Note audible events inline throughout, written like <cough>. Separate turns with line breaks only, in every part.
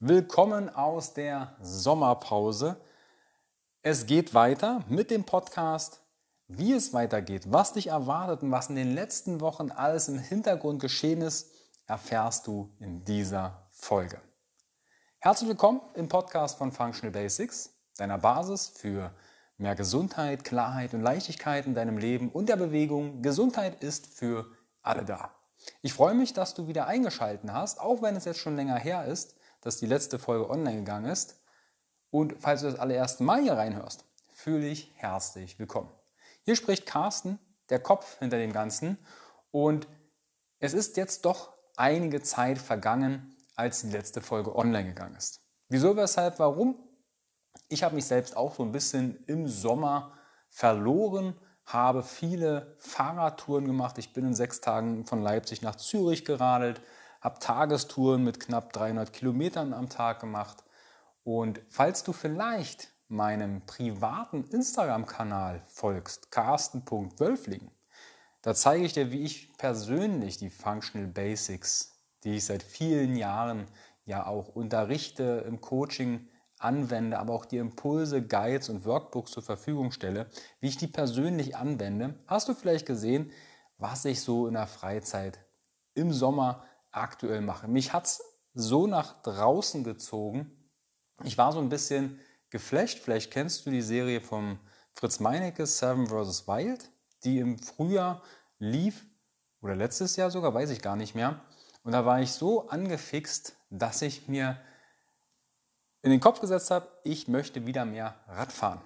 Willkommen aus der Sommerpause. Es geht weiter mit dem Podcast. Wie es weitergeht, was dich erwartet und was in den letzten Wochen alles im Hintergrund geschehen ist, erfährst du in dieser Folge. Herzlich willkommen im Podcast von Functional Basics, deiner Basis für mehr Gesundheit, Klarheit und Leichtigkeit in deinem Leben und der Bewegung. Gesundheit ist für alle da. Ich freue mich, dass du wieder eingeschaltet hast, auch wenn es jetzt schon länger her ist, dass die letzte Folge online gegangen ist. Und falls du das allererste Mal hier reinhörst, fühle dich herzlich willkommen. Hier spricht Carsten, der Kopf hinter dem Ganzen. Und es ist jetzt doch einige Zeit vergangen, als die letzte Folge online gegangen ist. Wieso, weshalb, warum? Ich habe mich selbst auch so ein bisschen im Sommer verloren, habe viele Fahrradtouren gemacht. Ich bin in sechs Tagen von Leipzig nach Zürich geradelt, habe Tagestouren mit knapp 300 Kilometern am Tag gemacht. Und falls du vielleicht meinem privaten Instagram-Kanal folgst, carsten.wölfling, da zeige ich dir, wie ich persönlich die Functional Basics, die ich seit vielen Jahren ja auch unterrichte, im Coaching anwende, aber auch die Impulse, Guides und Workbooks zur Verfügung stelle, wie ich die persönlich anwende, hast du vielleicht gesehen, was ich so in der Freizeit im Sommer aktuell mache. Mich hat es so nach draußen gezogen. Ich war so ein bisschen geflasht. Vielleicht kennst du die Serie vom Fritz Meinecke, Seven vs. Wild, die im Frühjahr lief, oder letztes Jahr sogar, weiß ich gar nicht mehr. Und da war ich so angefixt, dass ich mir in den Kopf gesetzt habe, ich möchte wieder mehr Radfahren.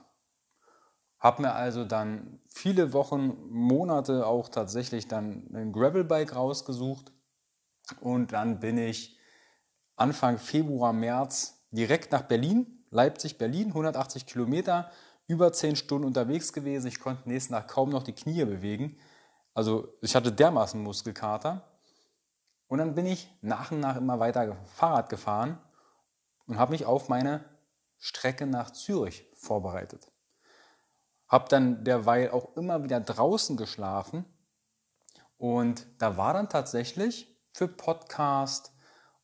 Habe mir also dann viele Wochen, Monate auch tatsächlich dann ein Gravelbike rausgesucht und dann bin ich Anfang Februar, März direkt nach Berlin, Leipzig, Berlin, 180 Kilometer, über 10 Stunden unterwegs gewesen. Ich konnte nächsten Tag kaum noch die Knie bewegen. Also ich hatte dermaßen Muskelkater. Und dann bin ich nach und nach immer weiter Fahrrad gefahren und habe mich auf meine Strecke nach Zürich vorbereitet. Habe dann derweil auch immer wieder draußen geschlafen und da war dann tatsächlich für Podcast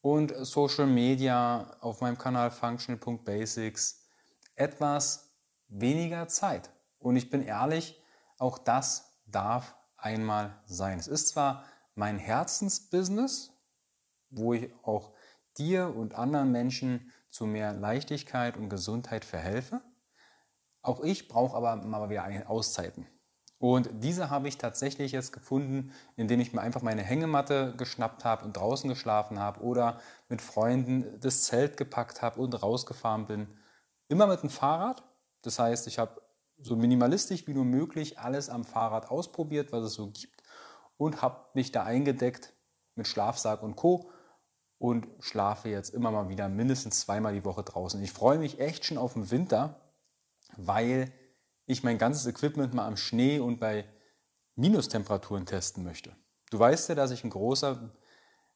und Social Media auf meinem Kanal functional.basics etwas weniger Zeit. Und ich bin ehrlich, auch das darf einmal sein. Es ist zwar mein Herzensbusiness, wo ich auch dir und anderen Menschen zu mehr Leichtigkeit und Gesundheit verhelfe. Auch ich brauche aber mal wieder Auszeiten. Und diese habe ich tatsächlich jetzt gefunden, indem ich mir einfach meine Hängematte geschnappt habe und draußen geschlafen habe oder mit Freunden das Zelt gepackt habe und rausgefahren bin. Immer mit dem Fahrrad. Das heißt, ich habe so minimalistisch wie nur möglich alles am Fahrrad ausprobiert, was es so gibt und habe mich da eingedeckt mit Schlafsack und Co und schlafe jetzt immer mal wieder mindestens zweimal die Woche draußen. Ich freue mich echt schon auf den Winter, weil ich mein ganzes Equipment mal am Schnee und bei Minustemperaturen testen möchte. Du weißt ja, dass ich ein großer,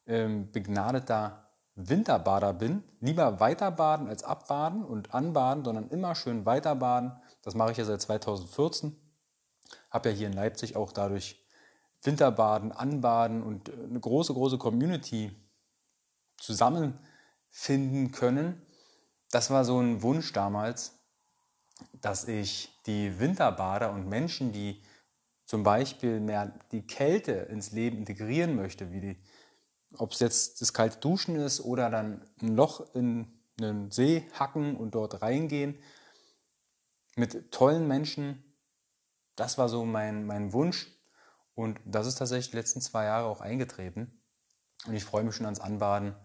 ähm, begnadeter Winterbader bin. Lieber weiterbaden als abbaden und anbaden, sondern immer schön weiterbaden. Das mache ich ja seit 2014. Habe ja hier in Leipzig auch dadurch Winterbaden, Anbaden und eine große, große Community zusammenfinden können. Das war so ein Wunsch damals, dass ich die Winterbader und Menschen, die zum Beispiel mehr die Kälte ins Leben integrieren möchte, wie die, ob es jetzt das kalte Duschen ist oder dann ein Loch in einen See hacken und dort reingehen, mit tollen Menschen, das war so mein, mein Wunsch und das ist tatsächlich die letzten zwei Jahre auch eingetreten und ich freue mich schon ans Anbaden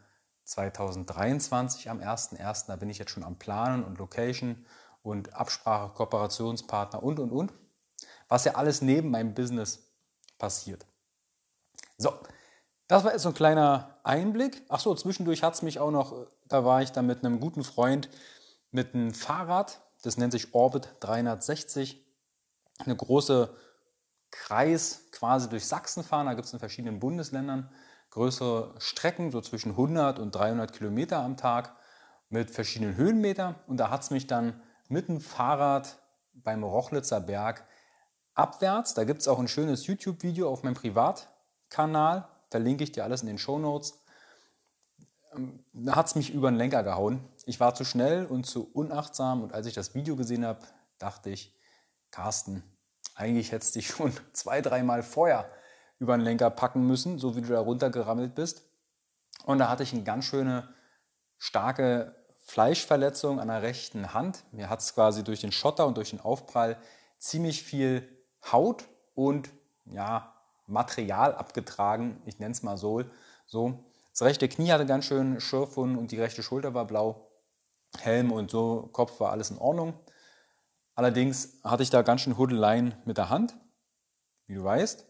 2023 am 1.1. Da bin ich jetzt schon am Planen und Location und Absprache, Kooperationspartner und, und, und. Was ja alles neben meinem Business passiert. So, das war jetzt so ein kleiner Einblick. Ach so, zwischendurch hat es mich auch noch, da war ich dann mit einem guten Freund mit einem Fahrrad, das nennt sich Orbit 360, eine große Kreis quasi durch Sachsen fahren. Da gibt es in verschiedenen Bundesländern größere Strecken, so zwischen 100 und 300 Kilometer am Tag mit verschiedenen Höhenmetern. Und da hat es mich dann mit dem Fahrrad beim Rochlitzer Berg abwärts. Da gibt es auch ein schönes YouTube-Video auf meinem Privatkanal. Verlinke ich dir alles in den Show Notes. ähm, hat es mich über den Lenker gehauen. Ich war zu schnell und zu unachtsam und als ich das Video gesehen habe, dachte ich, Carsten, eigentlich hättest du dich <laughs> schon zwei, dreimal vorher über den Lenker packen müssen, so wie du da runtergerammelt bist. Und da hatte ich eine ganz schöne, starke Fleischverletzung an der rechten Hand. Mir hat es quasi durch den Schotter und durch den Aufprall ziemlich viel Haut und ja, Material abgetragen. Ich nenne es mal so. so. Das rechte Knie hatte ganz schön Schürfwunden und die rechte Schulter war blau. Helm und so, Kopf war alles in Ordnung. Allerdings hatte ich da ganz schön Huddeleien mit der Hand. Wie du weißt,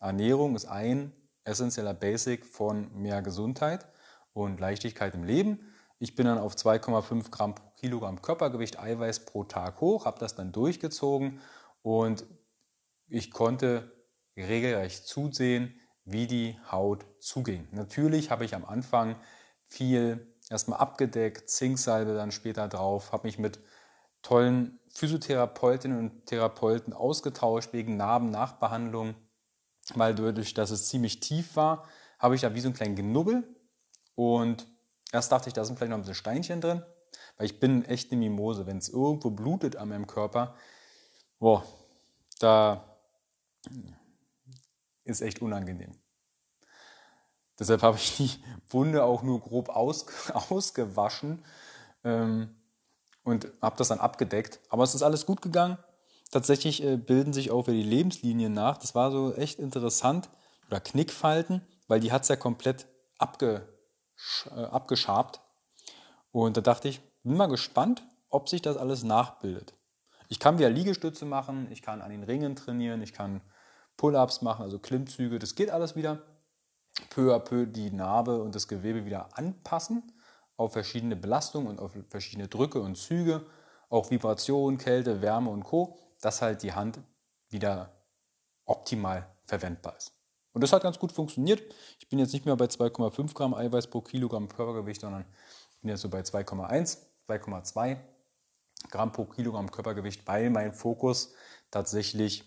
Ernährung ist ein essentieller Basic von mehr Gesundheit und Leichtigkeit im Leben. Ich bin dann auf 2,5 Gramm pro Kilogramm Körpergewicht Eiweiß pro Tag hoch, habe das dann durchgezogen und ich konnte regelrecht zusehen, wie die Haut zuging. Natürlich habe ich am Anfang viel erstmal abgedeckt, Zinksalbe dann später drauf, habe mich mit tollen Physiotherapeutinnen und Therapeuten ausgetauscht wegen Narben-Nachbehandlung, weil dadurch, dass es ziemlich tief war, habe ich da wie so einen kleinen Genubbel und Erst dachte ich, da sind vielleicht noch ein bisschen Steinchen drin, weil ich bin echt eine Mimose. Wenn es irgendwo blutet an meinem Körper, boah, da ist echt unangenehm. Deshalb habe ich die Wunde auch nur grob aus, <laughs> ausgewaschen ähm, und habe das dann abgedeckt. Aber es ist alles gut gegangen. Tatsächlich äh, bilden sich auch wieder die Lebenslinien nach. Das war so echt interessant. Oder Knickfalten, weil die hat es ja komplett abge, abgeschabt. Und da dachte ich, bin mal gespannt, ob sich das alles nachbildet. Ich kann wieder Liegestütze machen, ich kann an den Ringen trainieren, ich kann Pull-ups machen, also Klimmzüge, das geht alles wieder. Peu à peu die Narbe und das Gewebe wieder anpassen auf verschiedene Belastungen und auf verschiedene Drücke und Züge, auch Vibration, Kälte, Wärme und Co., dass halt die Hand wieder optimal verwendbar ist. Und das hat ganz gut funktioniert. Ich bin jetzt nicht mehr bei 2,5 Gramm Eiweiß pro Kilogramm Körpergewicht, sondern bin jetzt so bei 2,1, 2,2 Gramm pro Kilogramm Körpergewicht, weil mein Fokus tatsächlich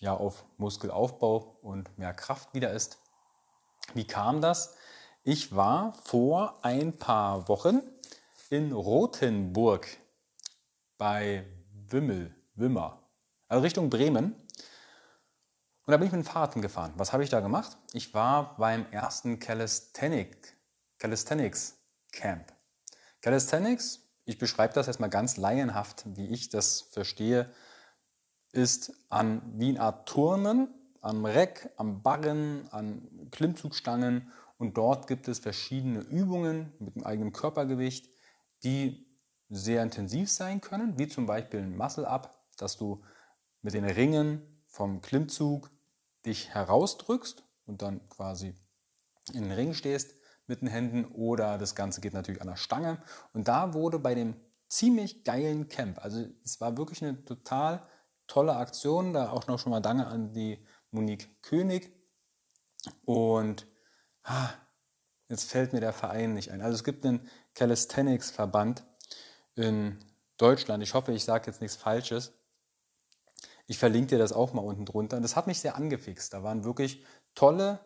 ja auf Muskelaufbau und mehr Kraft wieder ist. Wie kam das? Ich war vor ein paar Wochen in Rothenburg bei Wimmel, Wimmer, also Richtung Bremen und da bin ich mit dem Fahrrad gefahren. Was habe ich da gemacht? Ich war beim ersten Calisthenic, Calisthenics Camp. Calisthenics, ich beschreibe das jetzt mal ganz laienhaft, wie ich das verstehe, ist an wie eine Art Turnen, am Reck, am Barren, an Klimmzugstangen und dort gibt es verschiedene Übungen mit dem eigenen Körpergewicht, die sehr intensiv sein können, wie zum Beispiel ein Muscle-Up, dass du mit den Ringen vom Klimmzug dich herausdrückst und dann quasi in den Ring stehst mit den Händen oder das Ganze geht natürlich an der Stange. Und da wurde bei dem ziemlich geilen Camp, also es war wirklich eine total tolle Aktion, da auch noch schon mal Danke an die Monique König. Und ah, jetzt fällt mir der Verein nicht ein. Also es gibt einen Calisthenics-Verband in Deutschland. Ich hoffe, ich sage jetzt nichts Falsches. Ich verlinke dir das auch mal unten drunter. Und das hat mich sehr angefixt. Da waren wirklich tolle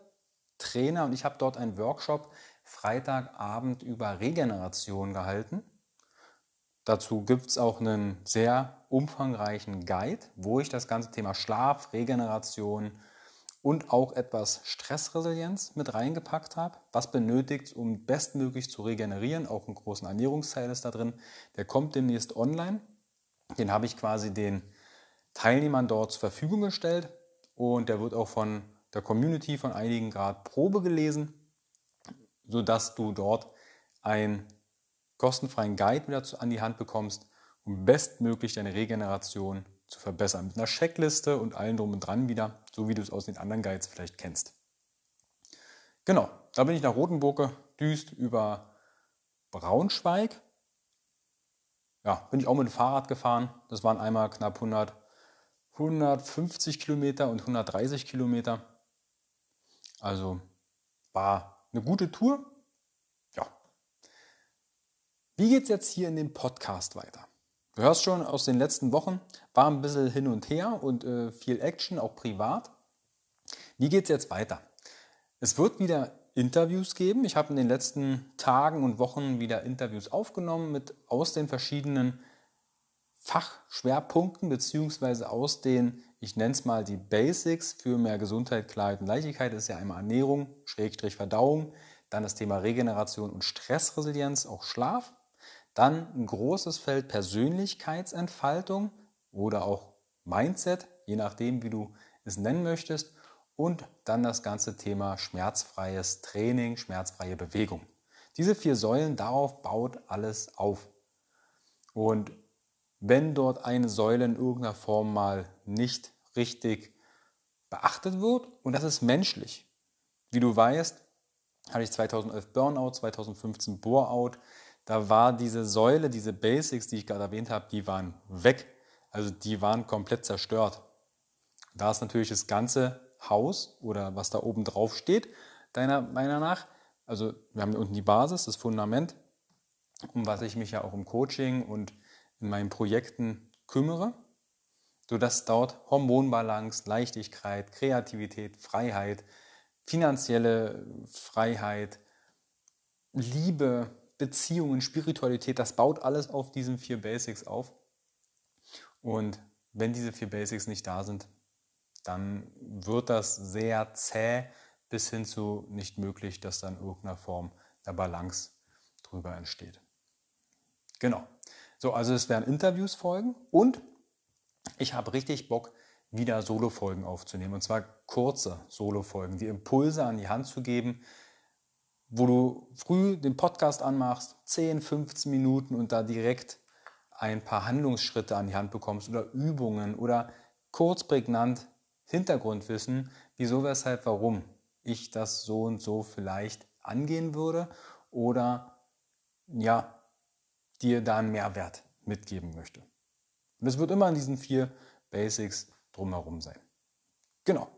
Trainer und ich habe dort einen Workshop Freitagabend über Regeneration gehalten. Dazu gibt es auch einen sehr umfangreichen Guide, wo ich das ganze Thema Schlaf, Regeneration und auch etwas Stressresilienz mit reingepackt habe. Was benötigt, um bestmöglich zu regenerieren. Auch einen großen Ernährungsteil ist da drin. Der kommt demnächst online. Den habe ich quasi den Teilnehmern dort zur Verfügung gestellt und der wird auch von der Community von einigen Grad Probe gelesen, sodass du dort einen kostenfreien Guide wieder an die Hand bekommst, um bestmöglich deine Regeneration zu verbessern. Mit einer Checkliste und allen drum und dran wieder, so wie du es aus den anderen Guides vielleicht kennst. Genau, da bin ich nach Rotenburg gedüst über Braunschweig. Ja, bin ich auch mit dem Fahrrad gefahren. Das waren einmal knapp 100 150 Kilometer und 130 Kilometer. Also war eine gute Tour. Ja. Wie geht es jetzt hier in dem Podcast weiter? Du hörst schon aus den letzten Wochen, war ein bisschen hin und her und äh, viel Action, auch privat. Wie geht es jetzt weiter? Es wird wieder Interviews geben. Ich habe in den letzten Tagen und Wochen wieder Interviews aufgenommen mit aus den verschiedenen Fachschwerpunkten beziehungsweise aus den, ich nenne es mal die Basics für mehr Gesundheit, Klarheit und Leichtigkeit. Das ist ja einmal Ernährung, Schrägstrich Verdauung, dann das Thema Regeneration und Stressresilienz, auch Schlaf. Dann ein großes Feld Persönlichkeitsentfaltung oder auch Mindset, je nachdem, wie du es nennen möchtest. Und dann das ganze Thema schmerzfreies Training, schmerzfreie Bewegung. Diese vier Säulen, darauf baut alles auf. Und wenn dort eine Säule in irgendeiner Form mal nicht richtig beachtet wird, und das ist menschlich. Wie du weißt, hatte ich 2011 Burnout, 2015 Boreout. Da war diese Säule, diese Basics, die ich gerade erwähnt habe, die waren weg. Also die waren komplett zerstört. Da ist natürlich das ganze Haus oder was da oben drauf steht, deiner Meinung nach, also wir haben unten die Basis, das Fundament, um was ich mich ja auch im Coaching und in meinen Projekten kümmere, sodass dort Hormonbalance, Leichtigkeit, Kreativität, Freiheit, finanzielle Freiheit, Liebe, Beziehungen, Spiritualität, das baut alles auf diesen vier Basics auf. Und wenn diese vier Basics nicht da sind, dann wird das sehr zäh bis hin zu nicht möglich, dass dann irgendeiner Form der Balance drüber entsteht. Genau. So, also es werden Interviews folgen und ich habe richtig Bock, wieder Solo-Folgen aufzunehmen. Und zwar kurze Solo-Folgen, die Impulse an die Hand zu geben, wo du früh den Podcast anmachst, 10, 15 Minuten und da direkt ein paar Handlungsschritte an die Hand bekommst oder Übungen oder kurz prägnant Hintergrundwissen, wieso, weshalb, warum ich das so und so vielleicht angehen würde oder ja, dir da einen Mehrwert mitgeben möchte. Und es wird immer an diesen vier Basics drumherum sein. Genau.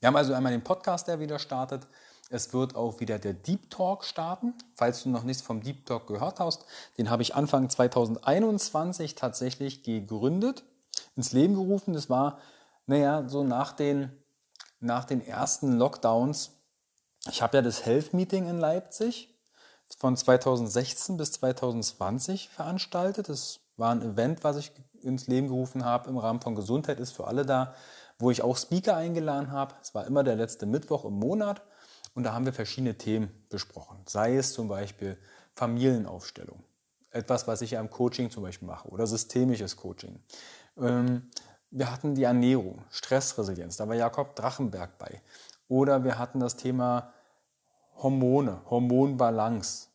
Wir haben also einmal den Podcast, der wieder startet. Es wird auch wieder der Deep Talk starten. Falls du noch nichts vom Deep Talk gehört hast, den habe ich Anfang 2021 tatsächlich gegründet, ins Leben gerufen. Das war, naja, so nach den, nach den ersten Lockdowns. Ich habe ja das Health Meeting in Leipzig von 2016 bis 2020 veranstaltet. Das war ein Event, was ich ins Leben gerufen habe im Rahmen von Gesundheit ist für alle da, wo ich auch Speaker eingeladen habe. Es war immer der letzte Mittwoch im Monat und da haben wir verschiedene Themen besprochen. Sei es zum Beispiel Familienaufstellung, etwas, was ich ja im Coaching zum Beispiel mache oder systemisches Coaching. Ähm, wir hatten die Ernährung, Stressresilienz, da war Jakob Drachenberg bei. Oder wir hatten das Thema Hormone, Hormonbalance,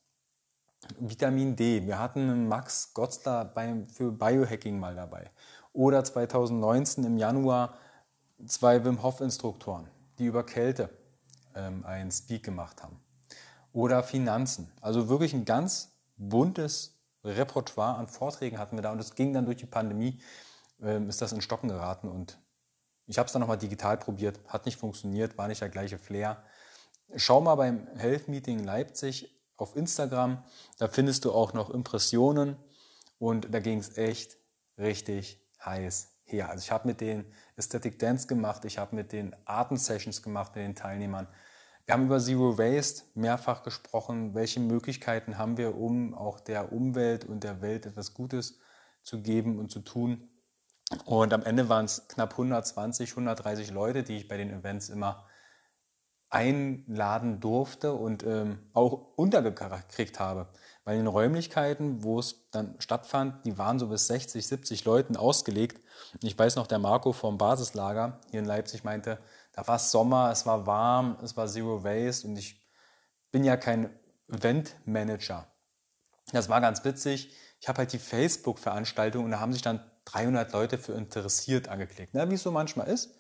Vitamin D. Wir hatten Max Gotzler bei, für Biohacking mal dabei. Oder 2019 im Januar zwei Wim Hof Instruktoren, die über Kälte ähm, einen Speak gemacht haben. Oder Finanzen. Also wirklich ein ganz buntes Repertoire an Vorträgen hatten wir da und es ging dann durch die Pandemie, ähm, ist das in Stocken geraten und ich habe es dann nochmal digital probiert, hat nicht funktioniert, war nicht der gleiche Flair. Schau mal beim Health Meeting Leipzig auf Instagram, da findest du auch noch Impressionen und da ging es echt richtig heiß her. Also ich habe mit den Aesthetic Dance gemacht, ich habe mit den Atem-Sessions gemacht mit den Teilnehmern. Wir haben über Zero Waste mehrfach gesprochen, welche Möglichkeiten haben wir, um auch der Umwelt und der Welt etwas Gutes zu geben und zu tun. Und am Ende waren es knapp 120, 130 Leute, die ich bei den Events immer einladen durfte und ähm, auch untergekriegt habe. Weil in den Räumlichkeiten, wo es dann stattfand, die waren so bis 60, 70 Leuten ausgelegt. Und ich weiß noch, der Marco vom Basislager hier in Leipzig meinte, da war es Sommer, es war warm, es war Zero Waste und ich bin ja kein Eventmanager. Das war ganz witzig. Ich habe halt die Facebook-Veranstaltung und da haben sich dann 300 Leute für interessiert angeklickt, ne? wie es so manchmal ist.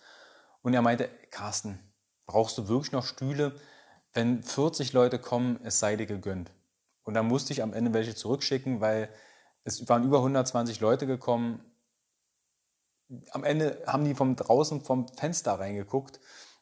Und er meinte, Carsten, brauchst du wirklich noch Stühle? Wenn 40 Leute kommen, es sei dir gegönnt. Und dann musste ich am Ende welche zurückschicken, weil es waren über 120 Leute gekommen. Am Ende haben die von draußen vom Fenster reingeguckt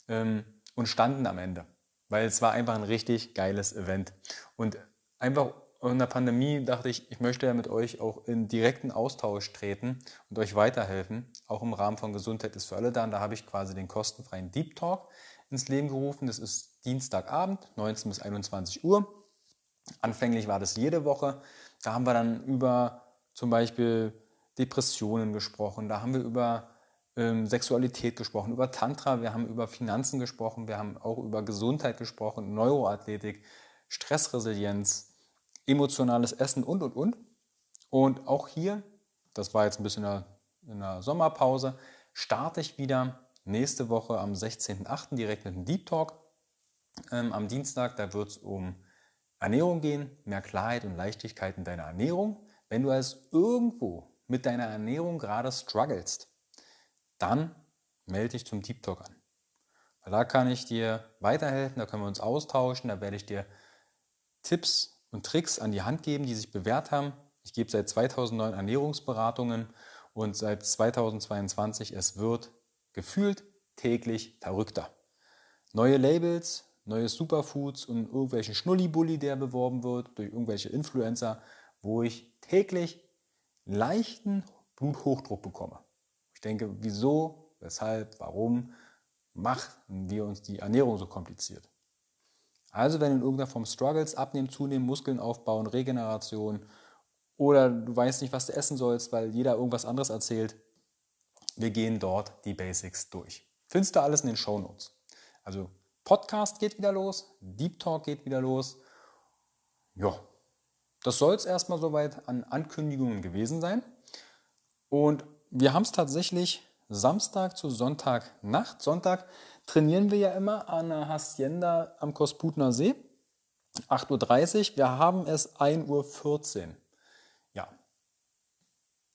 ähm, und standen am Ende, weil es war einfach ein richtig geiles Event. Und einfach in der Pandemie dachte ich, ich möchte ja mit euch auch in direkten Austausch treten und euch weiterhelfen, auch im Rahmen von Gesundheit ist für alle da. Und da habe ich quasi den kostenfreien Deep Talk ins Leben gerufen. Das ist Dienstagabend, 19 bis 21 Uhr. Anfänglich war das jede Woche. Da haben wir dann über zum Beispiel Depressionen gesprochen, da haben wir über ähm, Sexualität gesprochen, über Tantra, wir haben über Finanzen gesprochen, wir haben auch über Gesundheit gesprochen, Neuroathletik, Stressresilienz, emotionales Essen und, und, und. Und auch hier, das war jetzt ein bisschen in der, in der Sommerpause, starte ich wieder nächste Woche am 16.08. direkt mit einem Deep Talk. Ähm, am Dienstag, da wird es um Ernährung gehen, mehr Klarheit und Leichtigkeit in deiner Ernährung. Wenn du also irgendwo mit deiner Ernährung gerade strugglest, dann melde dich zum Deep Talk an. Weil da kann ich dir weiterhelfen, da können wir uns austauschen, da werde ich dir Tipps und Tricks an die Hand geben, die sich bewährt haben. Ich gebe seit 2009 Ernährungsberatungen und seit 2022, es wird gefühlt täglich verrückter. Neue Labels, neue Superfoods und irgendwelchen Schnullibulli, der beworben wird durch irgendwelche Influencer, wo ich täglich leichten Bluthochdruck bekomme. Ich denke, wieso, weshalb, warum machen wir uns die Ernährung so kompliziert? Also wenn in irgendeiner Form struggles, abnehmen, zunehmen, Muskeln aufbauen, Regeneration oder du weißt nicht, was du essen sollst, weil jeder irgendwas anderes erzählt, wir gehen dort die Basics durch. Findest du alles in den Show Notes. Also Podcast geht wieder los, Deep Talk geht wieder los. Ja, das soll es erstmal soweit an Ankündigungen gewesen sein. Und wir haben es tatsächlich Samstag zu Sonntag Nacht. Sonntag trainieren wir ja immer an der Hacienda am Kosputner See. 8.30 Uhr. Wir haben es 1.14 Uhr.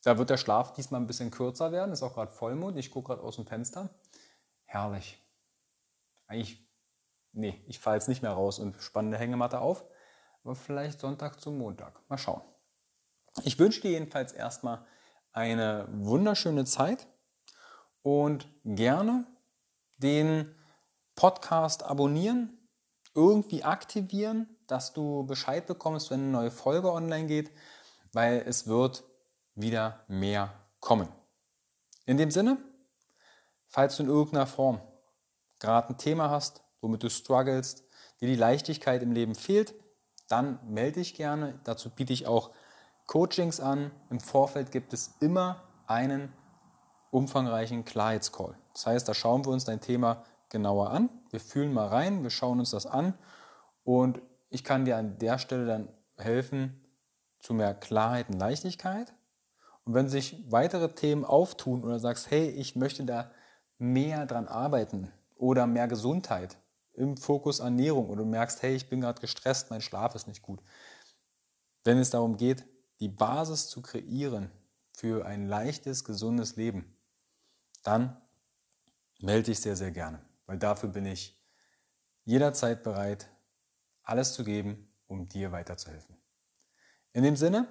Da wird der Schlaf diesmal ein bisschen kürzer werden. Ist auch gerade Vollmond. Ich gucke gerade aus dem Fenster. Herrlich. Eigentlich, nee, ich fahre jetzt nicht mehr raus und spanne eine Hängematte auf aber vielleicht Sonntag zum Montag. Mal schauen. Ich wünsche dir jedenfalls erstmal eine wunderschöne Zeit und gerne den Podcast abonnieren, irgendwie aktivieren, dass du Bescheid bekommst, wenn eine neue Folge online geht, weil es wird wieder mehr kommen. In dem Sinne, falls du in irgendeiner Form gerade ein Thema hast, womit du strugglest, dir die Leichtigkeit im Leben fehlt, dann melde dich gerne. Dazu biete ich auch Coachings an. Im Vorfeld gibt es immer einen umfangreichen Klarheitscall. Das heißt, da schauen wir uns dein Thema genauer an. Wir fühlen mal rein, wir schauen uns das an und ich kann dir an der Stelle dann helfen zu mehr Klarheit und Leichtigkeit. Und wenn sich weitere Themen auftun oder sagst, hey, ich möchte da mehr dran arbeiten oder mehr Gesundheit, im Fokus Ernährung und du merkst, hey, ich bin gerade gestresst, mein Schlaf ist nicht gut. Wenn es darum geht, die Basis zu kreieren für ein leichtes, gesundes Leben, dann melde dich sehr, sehr gerne, weil dafür bin ich jederzeit bereit, alles zu geben, um dir weiterzuhelfen. In dem Sinne,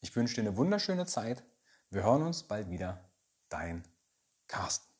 ich wünsche dir eine wunderschöne Zeit. Wir hören uns bald wieder. Dein Carsten.